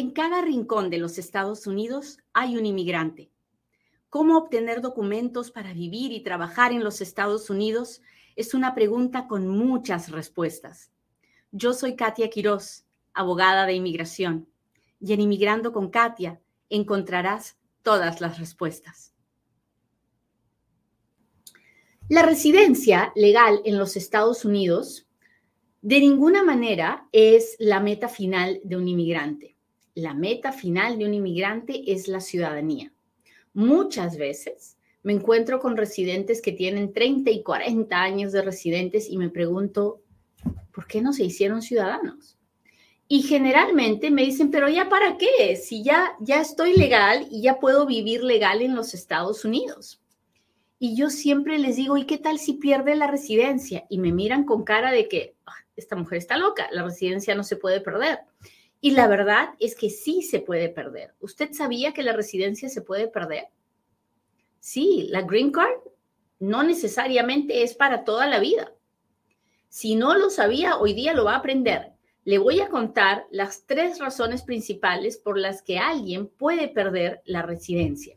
En cada rincón de los Estados Unidos hay un inmigrante. ¿Cómo obtener documentos para vivir y trabajar en los Estados Unidos? Es una pregunta con muchas respuestas. Yo soy Katia Quiroz, abogada de inmigración, y en Inmigrando con Katia encontrarás todas las respuestas. La residencia legal en los Estados Unidos de ninguna manera es la meta final de un inmigrante la meta final de un inmigrante es la ciudadanía. Muchas veces me encuentro con residentes que tienen 30 y 40 años de residentes y me pregunto, ¿por qué no se hicieron ciudadanos? Y generalmente me dicen, pero ya para qué, si ya, ya estoy legal y ya puedo vivir legal en los Estados Unidos. Y yo siempre les digo, ¿y qué tal si pierde la residencia? Y me miran con cara de que ah, esta mujer está loca, la residencia no se puede perder. Y la verdad es que sí se puede perder. ¿Usted sabía que la residencia se puede perder? Sí, la green card no necesariamente es para toda la vida. Si no lo sabía, hoy día lo va a aprender. Le voy a contar las tres razones principales por las que alguien puede perder la residencia.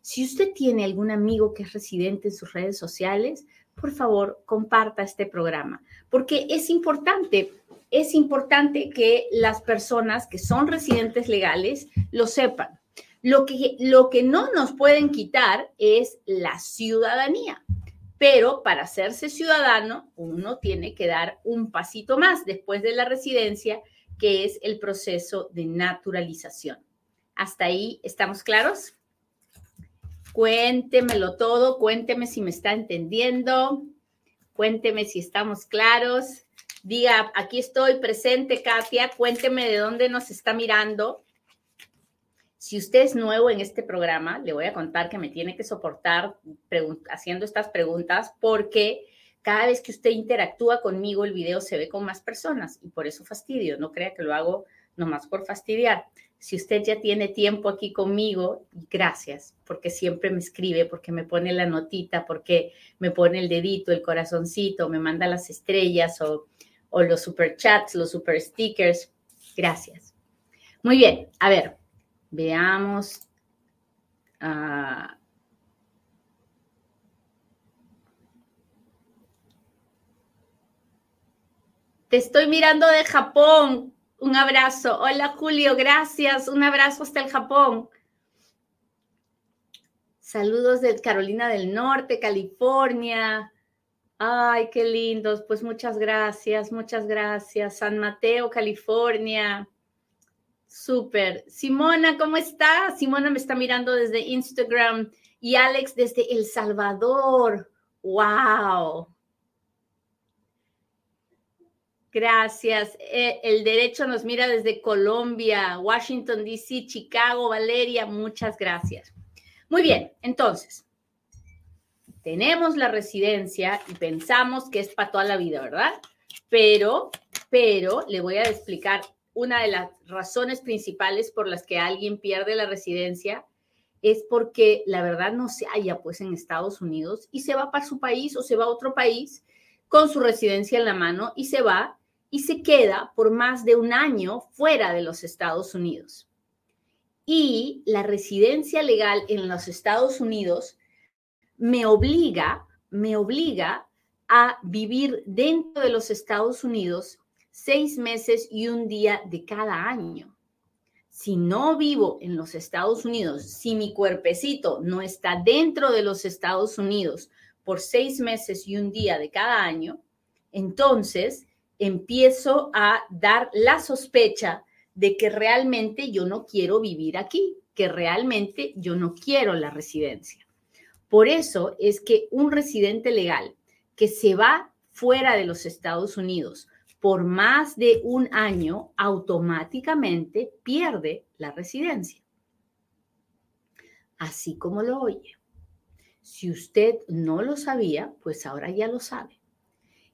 Si usted tiene algún amigo que es residente en sus redes sociales, por favor, comparta este programa, porque es importante es importante que las personas que son residentes legales lo sepan. Lo que, lo que no nos pueden quitar es la ciudadanía, pero para hacerse ciudadano uno tiene que dar un pasito más después de la residencia, que es el proceso de naturalización. ¿Hasta ahí estamos claros? Cuéntemelo todo, cuénteme si me está entendiendo, cuénteme si estamos claros diga, aquí estoy presente, Katia, cuénteme de dónde nos está mirando. Si usted es nuevo en este programa, le voy a contar que me tiene que soportar haciendo estas preguntas porque cada vez que usted interactúa conmigo, el video se ve con más personas y por eso fastidio. No crea que lo hago nomás por fastidiar. Si usted ya tiene tiempo aquí conmigo, gracias, porque siempre me escribe, porque me pone la notita, porque me pone el dedito, el corazoncito, me manda las estrellas o o los super chats, los super stickers. Gracias. Muy bien, a ver, veamos. Ah, te estoy mirando de Japón. Un abrazo. Hola Julio, gracias. Un abrazo hasta el Japón. Saludos de Carolina del Norte, California. Ay, qué lindos. Pues muchas gracias, muchas gracias. San Mateo, California. Súper. Simona, ¿cómo está? Simona me está mirando desde Instagram y Alex desde El Salvador. ¡Wow! Gracias. Eh, el derecho nos mira desde Colombia, Washington, D.C., Chicago, Valeria. Muchas gracias. Muy bien, entonces, tenemos la residencia y pensamos que es para toda la vida, ¿verdad? Pero, pero le voy a explicar una de las razones principales por las que alguien pierde la residencia es porque la verdad no se halla pues en Estados Unidos y se va para su país o se va a otro país con su residencia en la mano y se va y se queda por más de un año fuera de los Estados Unidos. Y la residencia legal en los Estados Unidos me obliga, me obliga a vivir dentro de los Estados Unidos seis meses y un día de cada año. Si no vivo en los Estados Unidos, si mi cuerpecito no está dentro de los Estados Unidos por seis meses y un día de cada año, entonces empiezo a dar la sospecha de que realmente yo no quiero vivir aquí, que realmente yo no quiero la residencia. Por eso es que un residente legal que se va fuera de los Estados Unidos por más de un año, automáticamente pierde la residencia. Así como lo oye. Si usted no lo sabía, pues ahora ya lo sabe.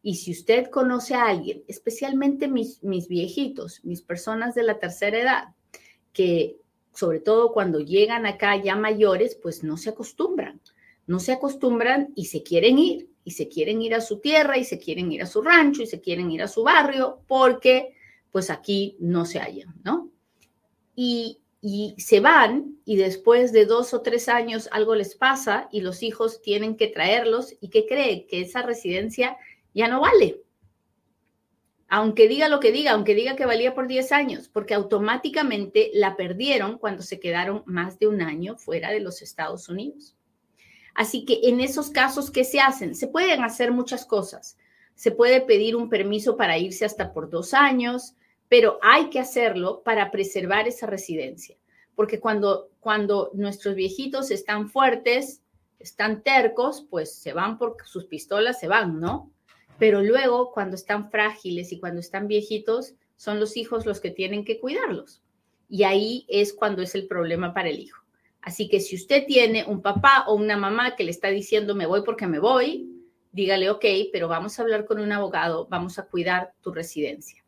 Y si usted conoce a alguien, especialmente mis, viejitos, mis personas de la tercera edad, que sobre todo cuando llegan acá ya mayores, pues no se acostumbran no se acostumbran y se quieren ir, y se quieren ir a su tierra, y se quieren ir a su rancho, y se quieren ir a su barrio, porque pues aquí no se hallan, ¿no? y, y se van y después de dos o tres años algo les pasa y los hijos tienen que traerlos y que cree que esa residencia ya no vale. Aunque diga lo que diga, aunque diga que valía por 10 años, porque automáticamente la perdieron cuando se quedaron más de un año fuera de los Estados Unidos. Así que en esos casos, ¿qué se hacen? Se pueden hacer muchas cosas. Se puede pedir un permiso para irse hasta por dos años, pero hay que hacerlo para preservar esa residencia. Porque cuando, cuando nuestros viejitos están fuertes, están tercos, pues se van por sus pistolas, se van, ¿no? Pero luego, cuando están frágiles y cuando están viejitos, son los hijos los que tienen que cuidarlos. Y ahí es cuando es el problema para el hijo. Así que si usted tiene un papá o una mamá que le está diciendo me voy porque me voy, dígale, ok, pero vamos a hablar con un abogado, vamos a cuidar tu residencia.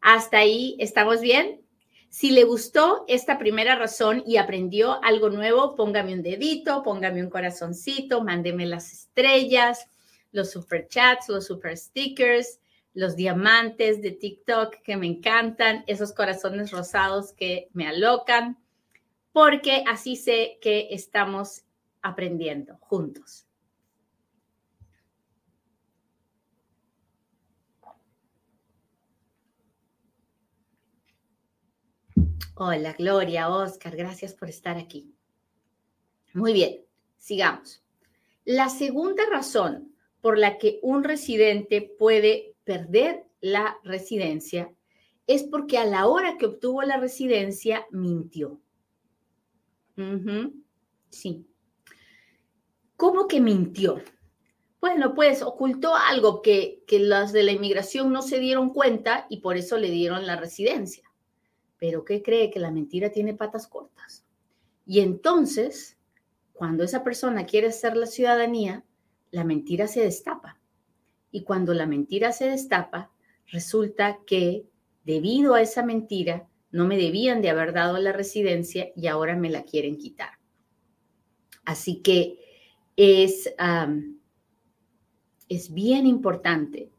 Hasta ahí, ¿estamos bien? Si le gustó esta primera razón y aprendió algo nuevo, póngame un dedito, póngame un corazoncito, mándeme las estrellas, los super chats, los super stickers, los diamantes de TikTok que me encantan, esos corazones rosados que me alocan, porque así sé que estamos aprendiendo juntos. Hola, Gloria, Oscar, gracias por estar aquí. Muy bien, sigamos. La segunda razón por la que un residente puede perder la residencia es porque a la hora que obtuvo la residencia mintió. Sí. ¿Cómo que mintió? Bueno, pues ocultó algo que, que las de la inmigración no se dieron cuenta y por eso le dieron la residencia. Pero ¿qué cree? Que la mentira tiene patas cortas. Y entonces, cuando esa persona quiere hacer la ciudadanía, la mentira se destapa. Y cuando la mentira se destapa, resulta que debido a esa mentira no me debían de haber dado la residencia y ahora me la quieren quitar. Así que es, es bien importante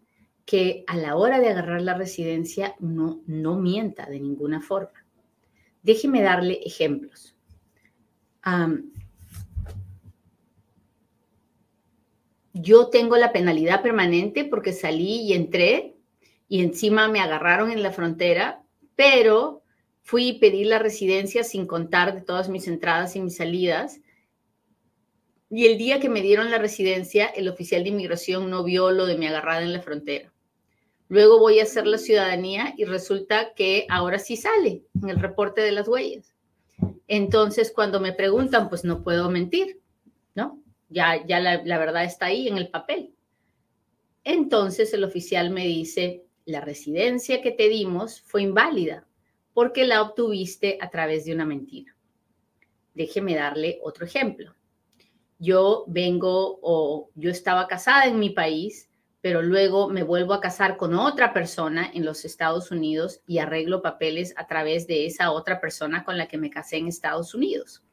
que a la hora de agarrar la residencia no, no mienta de ninguna forma. Déjeme darle ejemplos. yo tengo la penalidad permanente porque salí y entré y encima me agarraron en la frontera, pero fui y pedí la residencia sin contar de todas mis entradas y mis salidas. Y el día que me dieron la residencia, el oficial de inmigración no vio lo de mi agarrada en la frontera. Luego voy a hacer la ciudadanía y resulta que ahora sí sale en el reporte de las huellas. Entonces, cuando me preguntan, pues no puedo mentir, ¿no? ya, ya la, la verdad está ahí en el papel. Entonces el oficial me dice, la residencia que te dimos fue inválida porque la obtuviste a través de una mentira. Déjeme darle otro ejemplo. Yo vengo o yo estaba casada en mi país, pero luego me vuelvo a casar con otra persona en los Estados Unidos y arreglo papeles a través de esa otra persona con la que me casé en Estados Unidos.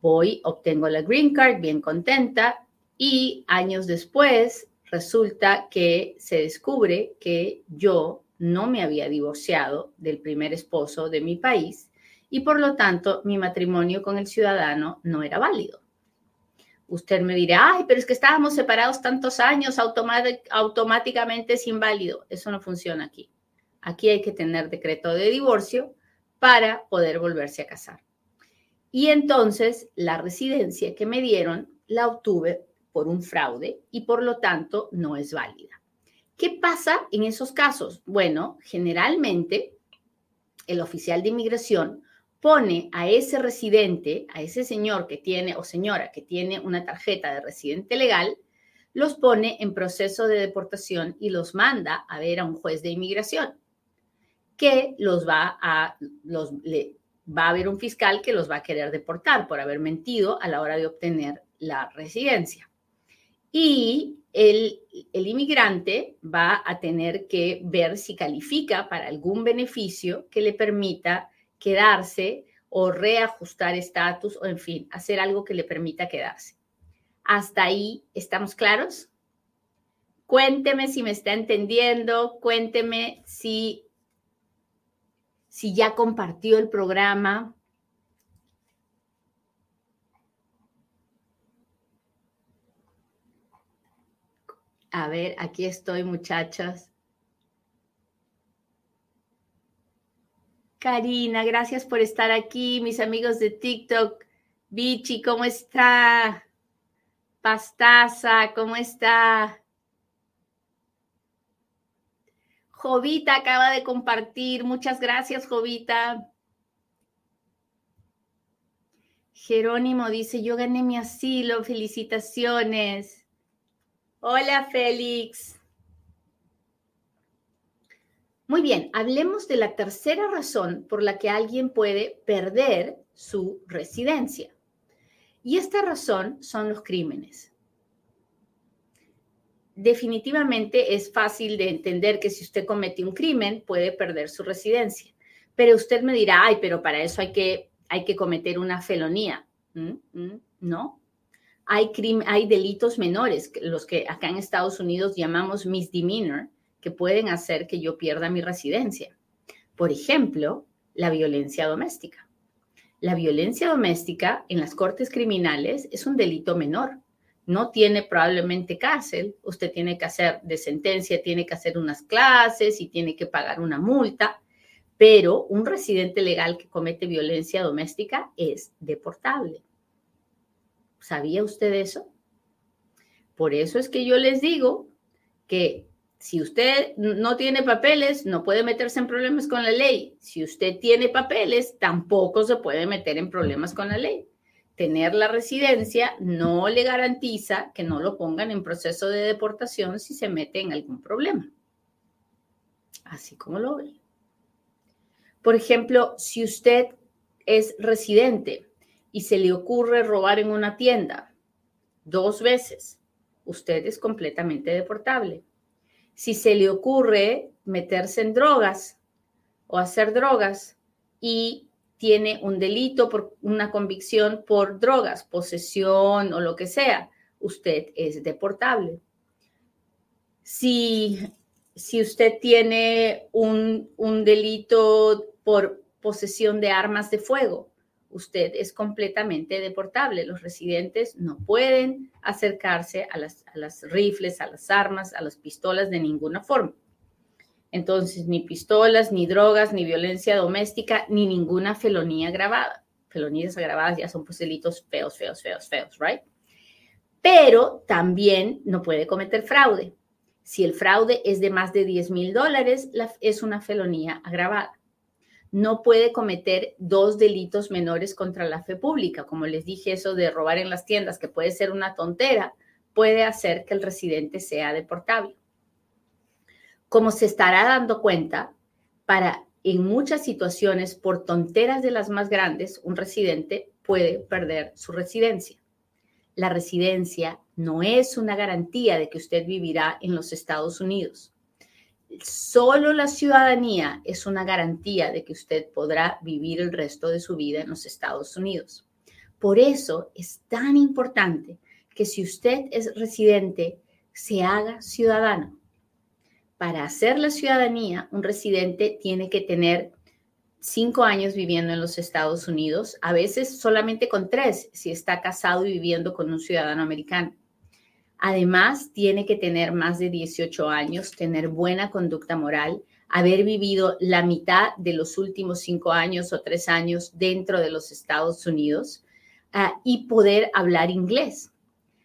Voy, obtengo la green card bien contenta y años después resulta que se descubre que yo no me había divorciado del primer esposo de mi país y por lo tanto mi matrimonio con el ciudadano no era válido. Usted me dirá, ay, pero es que estábamos separados tantos años, automáticamente es inválido. Eso no funciona aquí. Aquí hay que tener decreto de divorcio para poder volverse a casar. Y entonces la residencia que me dieron la obtuve por un fraude y por lo tanto no es válida. ¿Qué pasa en esos casos? Bueno, generalmente el oficial de inmigración pone a ese residente, a ese señor que tiene o señora que tiene una tarjeta de residente legal, los pone en proceso de deportación y los manda a ver a un juez de inmigración que los va a, los, va a haber un fiscal que los va a querer deportar por haber mentido a la hora de obtener la residencia. Y el, el, inmigrante va a tener que ver si califica para algún beneficio que le permita quedarse o reajustar estatus o, en fin, hacer algo que le permita quedarse. ¿Hasta ahí estamos claros? Cuénteme si me está entendiendo, cuénteme si si ya compartió el programa. A ver, aquí estoy, muchachas. Karina, gracias por estar aquí. Mis amigos de TikTok. Bichi, ¿cómo está? Pastaza, ¿cómo está? Jovita acaba de compartir. Muchas gracias, Jovita. Jerónimo dice, yo gané mi asilo, felicitaciones. Hola, Félix. Muy bien, hablemos de la tercera razón por la que alguien puede perder su residencia. Y esta razón son los crímenes definitivamente es fácil de entender que si usted comete un crimen puede perder su residencia. Pero usted me dirá, ay, pero para eso hay que, hay que cometer una felonía. ¿Mm? ¿Mm? No. Hay, delitos menores, los que acá en Estados Unidos llamamos misdemeanor, que pueden hacer que yo pierda mi residencia. Por ejemplo, la violencia doméstica. La violencia doméstica en las cortes criminales es un delito menor no tiene probablemente cárcel, usted tiene que hacer de sentencia, tiene que hacer unas clases y tiene que pagar una multa, pero un residente legal que comete violencia doméstica es deportable. ¿Sabía usted eso? Por eso es que yo les digo que si usted no tiene papeles, no puede meterse en problemas con la ley. Si usted tiene papeles, tampoco se puede meter en problemas con la ley tener la residencia no le garantiza que no lo pongan en proceso de deportación si se mete en algún problema. Así como lo ve. Por ejemplo, si usted es residente y se le ocurre robar en una tienda dos veces, usted es completamente deportable. Si se le ocurre meterse en drogas o hacer drogas y tiene un delito por una convicción por drogas, posesión o lo que sea, usted es deportable. Si, si usted tiene un, un delito por posesión de armas de fuego, usted es completamente deportable. Los residentes no pueden acercarse a las, rifles, a las armas, a las pistolas de ninguna forma. Entonces, ni pistolas, ni drogas, ni violencia doméstica, ni ninguna felonía agravada. Felonías agravadas ya son pues delitos feos, feos, feos, feos, ¿right? Pero también no puede cometer fraude. Si el fraude es de más de 10 mil dólares, es una felonía agravada. No puede cometer dos delitos menores contra la fe pública. Como les dije, eso de robar en las tiendas, que puede ser una tontera, puede hacer que el residente sea deportable como se estará dando cuenta, para en muchas situaciones, por tonteras de las más grandes, un residente puede perder su residencia. La residencia no es una garantía de que usted vivirá en los Estados Unidos. Solo la ciudadanía es una garantía de que usted podrá vivir el resto de su vida en los Estados Unidos. Por eso es tan importante que si usted es residente, se haga ciudadano para hacer la ciudadanía, un residente tiene que tener cinco años viviendo en los Estados Unidos, a veces solamente con tres si está casado y viviendo con un ciudadano americano. Además, tiene que tener más de 18 años, tener buena conducta moral, haber vivido la mitad de los últimos cinco años o tres años dentro de los Estados Unidos uh, y poder hablar inglés.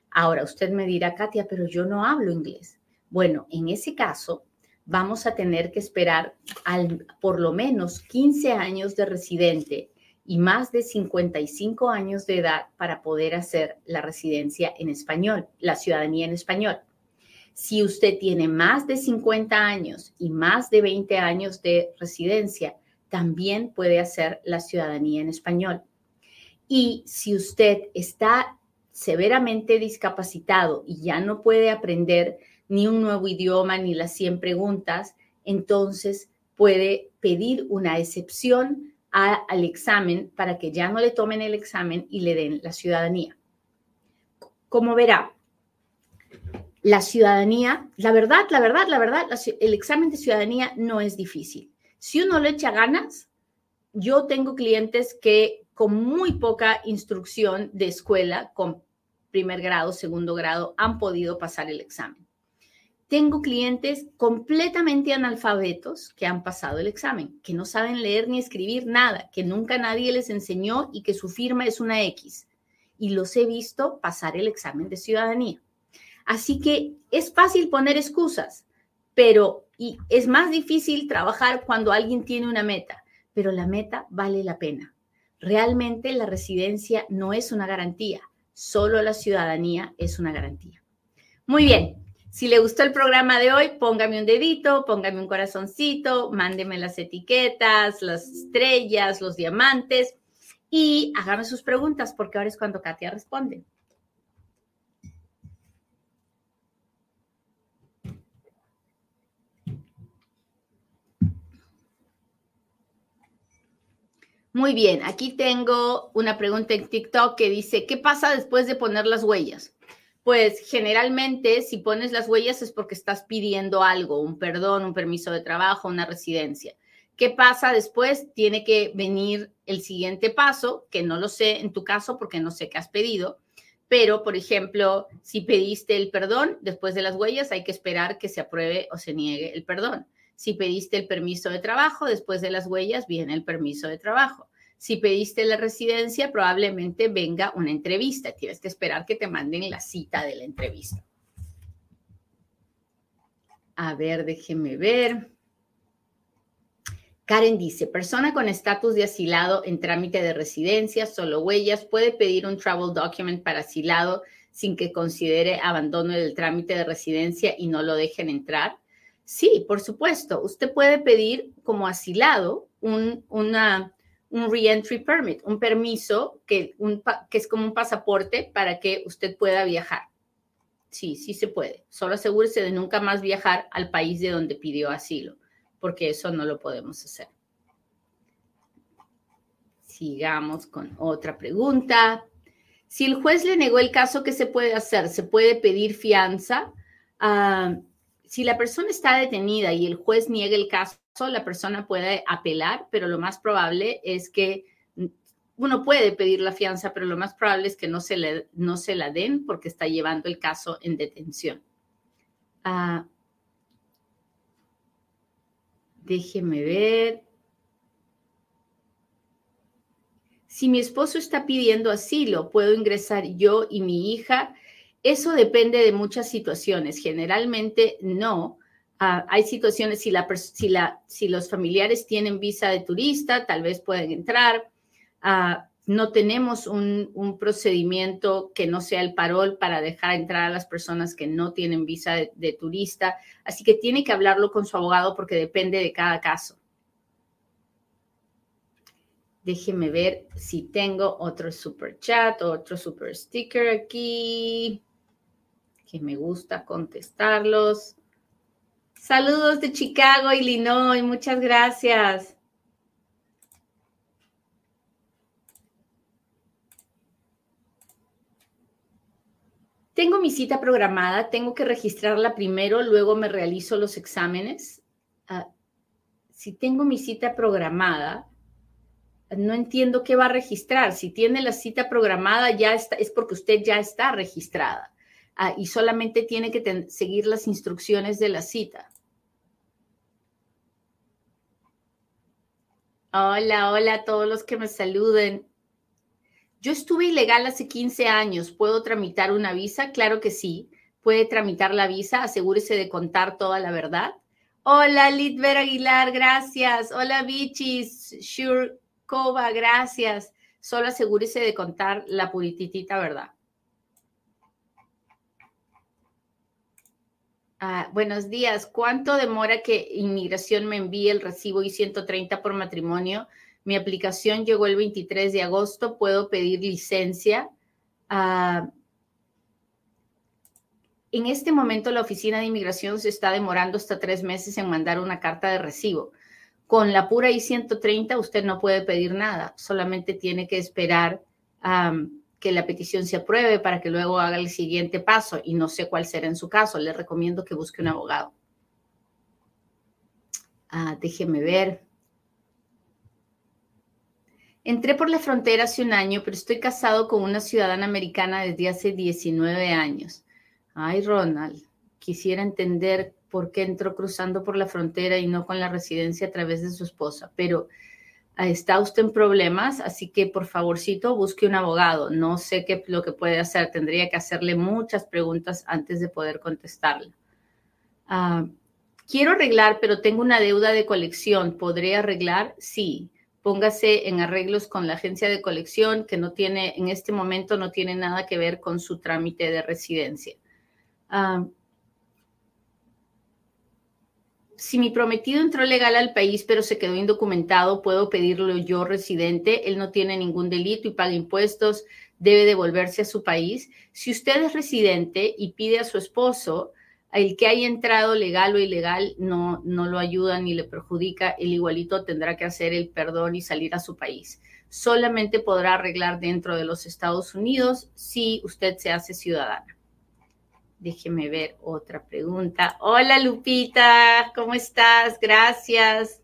Ahora, usted me dirá, Katia, pero yo no hablo inglés. Bueno, en ese caso, vamos a tener que esperar al, por lo menos 15 años de residente y más de 55 años de edad para poder hacer la residencia en español, la ciudadanía en español. Si usted tiene más de 50 años y más de 20 años de residencia, también puede hacer la ciudadanía en español. Y si usted está severamente discapacitado y ya no puede aprender ni un nuevo idioma, ni las 100 preguntas, entonces puede pedir una excepción al examen para que ya no le tomen el examen y le den la ciudadanía. Como verá, la ciudadanía, la verdad, la verdad, la verdad, el examen de ciudadanía no es difícil. Si uno le echa ganas, yo tengo clientes que con muy poca instrucción de escuela, con primer grado, segundo grado, han podido pasar el examen. Tengo clientes completamente analfabetos que han pasado el examen, que no saben leer ni escribir nada, que nunca nadie les enseñó y que su firma es una X. Y los he visto pasar el examen de ciudadanía. Así que es fácil poner excusas, pero y es más difícil trabajar cuando alguien tiene una meta, pero la meta vale la pena. Realmente la residencia no es una garantía, solo la ciudadanía es una garantía. Muy bien, si le gustó el programa de hoy, póngame un dedito, póngame un corazoncito, mándeme las etiquetas, las estrellas, los diamantes y hágame sus preguntas porque ahora es cuando Katia responde. Muy bien, aquí tengo una pregunta en TikTok que dice, ¿qué pasa después de poner las huellas? Pues generalmente si pones las huellas es porque estás pidiendo algo, un perdón, un permiso de trabajo, una residencia. ¿Qué pasa después? Tiene que venir el siguiente paso, que no lo sé en tu caso porque no sé qué has pedido, pero por ejemplo, si pediste el perdón, después de las huellas hay que esperar que se apruebe o se niegue el perdón. Si pediste el permiso de trabajo, después de las huellas viene el permiso de trabajo. Si pediste la residencia, probablemente venga una entrevista. Tienes que esperar que te manden la cita de la entrevista. A ver, déjeme ver. Karen dice, persona con estatus de asilado en trámite de residencia, solo huellas, puede pedir un travel document para asilado sin que considere abandono del trámite de residencia y no lo dejen entrar. Sí, por supuesto. Usted puede pedir como asilado un, una, un reentry permit, un permiso que, que es como un pasaporte para que usted pueda viajar. Sí, sí se puede. Solo asegúrese de nunca más viajar al país de donde pidió asilo, porque eso no lo podemos hacer. Sigamos con otra pregunta. Si el juez le negó el caso, ¿qué se puede hacer? ¿Se puede pedir fianza? Ah, si la persona está detenida y el juez niega el caso, la persona puede apelar, pero lo más probable es que uno puede pedir la fianza, pero lo más probable es que no se, le, no se la den porque está llevando el caso en detención. Ah, déjeme ver. Si mi esposo está pidiendo asilo, ¿puedo ingresar yo y mi hija? Eso depende de muchas situaciones. Generalmente no. Ah, hay situaciones, si, los familiares tienen visa de turista, tal vez pueden entrar. Ah, no tenemos un, procedimiento que no sea el parol para dejar entrar a las personas que no tienen visa de, de turista. Así que tiene que hablarlo con su abogado porque depende de cada caso. Déjeme ver si tengo otro super chat, otro super sticker aquí que me gusta contestarlos. Saludos de Chicago, Illinois. Muchas gracias. Tengo mi cita programada, tengo que registrarla primero, luego me realizo los exámenes. Ah, si tengo mi cita programada, no entiendo qué va a registrar. Si tiene la cita programada, ya está, es porque usted ya está registrada. Ah, y solamente tiene que seguir las instrucciones de la cita. Hola, hola a todos los que me saluden. Yo estuve ilegal hace 15 años. ¿Puedo tramitar una visa? Claro que sí. Puede tramitar la visa. Asegúrese de contar toda la verdad. Hola, Litver Aguilar, gracias. Hola, Bichis, Shurkova, gracias. Solo asegúrese de contar la purititita verdad. Ah, buenos días. ¿Cuánto demora que inmigración me envíe el recibo I-130 por matrimonio? Mi aplicación llegó el 23 de agosto. ¿Puedo pedir licencia? Ah, en este momento la oficina de inmigración se está demorando hasta tres meses en mandar una carta de recibo. Con la pura I-130 usted no puede pedir nada, solamente tiene que esperar que la petición se apruebe para que luego haga el siguiente paso y no sé cuál será en su caso. Le recomiendo que busque un abogado. Ah, déjeme ver. Entré por la frontera hace un año, pero estoy casado con una ciudadana americana desde hace 19 años. Ay, Ronald, quisiera entender por qué entró cruzando por la frontera y no con la residencia a través de su esposa, pero está usted en problemas, así que por favorcito busque un abogado. No sé qué lo que puede hacer, tendría que hacerle muchas preguntas antes de poder contestarla. Ah, quiero arreglar, pero tengo una deuda de colección. ¿Podré arreglar? Sí póngase en arreglos con la agencia de colección que no tiene, en este momento no tiene nada que ver con su trámite de residencia. Ah, si mi prometido entró legal al país pero se quedó indocumentado, puedo pedirlo yo residente. Él no tiene ningún delito y paga impuestos, debe devolverse a su país. Si usted es residente y pide a su esposo, el que haya entrado legal o ilegal no, no lo ayuda ni le perjudica, el igualito tendrá que hacer el perdón y salir a su país. Solamente podrá arreglar dentro de los Estados Unidos si usted se hace ciudadana. Déjeme ver otra pregunta. Hola Lupita, ¿cómo estás? Gracias.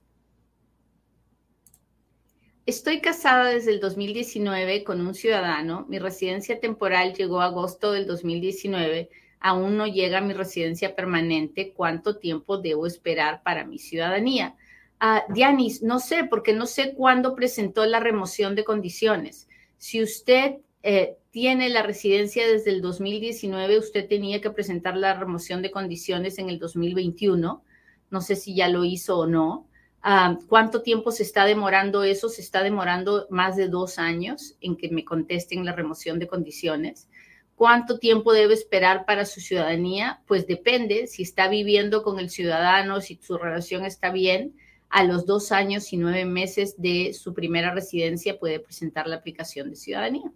Estoy casada desde el 2019 con un ciudadano. Mi residencia temporal llegó a agosto del 2019 aún no llega mi residencia permanente, ¿cuánto tiempo debo esperar para mi ciudadanía? Uh, Dianis, no sé, porque no sé cuándo presentó la remoción de condiciones. Si usted eh, tiene la residencia desde el 2019, usted tenía que presentar la remoción de condiciones en el 2021. No sé si ya lo hizo o no. Ah, ¿Cuánto tiempo se está demorando eso? Se está demorando más de dos años en que me contesten la remoción de condiciones. ¿Cuánto tiempo debe esperar para su ciudadanía? Pues depende si está viviendo con el ciudadano, si su relación está bien. A los dos años y nueve meses de su primera residencia puede presentar la aplicación de ciudadanía.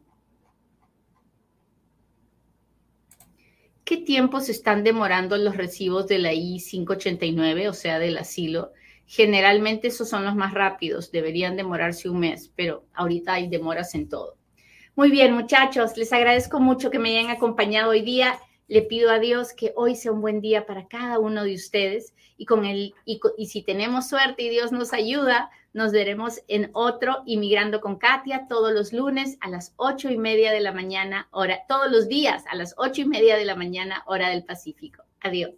¿Qué tiempo se están demorando los recibos de la I-589, o sea, del asilo? Generalmente esos son los más rápidos, deberían demorarse un mes, pero ahorita hay demoras en todo. Muy bien, muchachos, les agradezco mucho que me hayan acompañado hoy día. Le pido a Dios que hoy sea un buen día para cada uno de ustedes y con el y, si tenemos suerte y Dios nos ayuda, nos veremos en otro Inmigrando con Katia todos los lunes a las ocho y media de la mañana, hora, todos los días a las ocho y media de la mañana, hora del Pacífico. Adiós.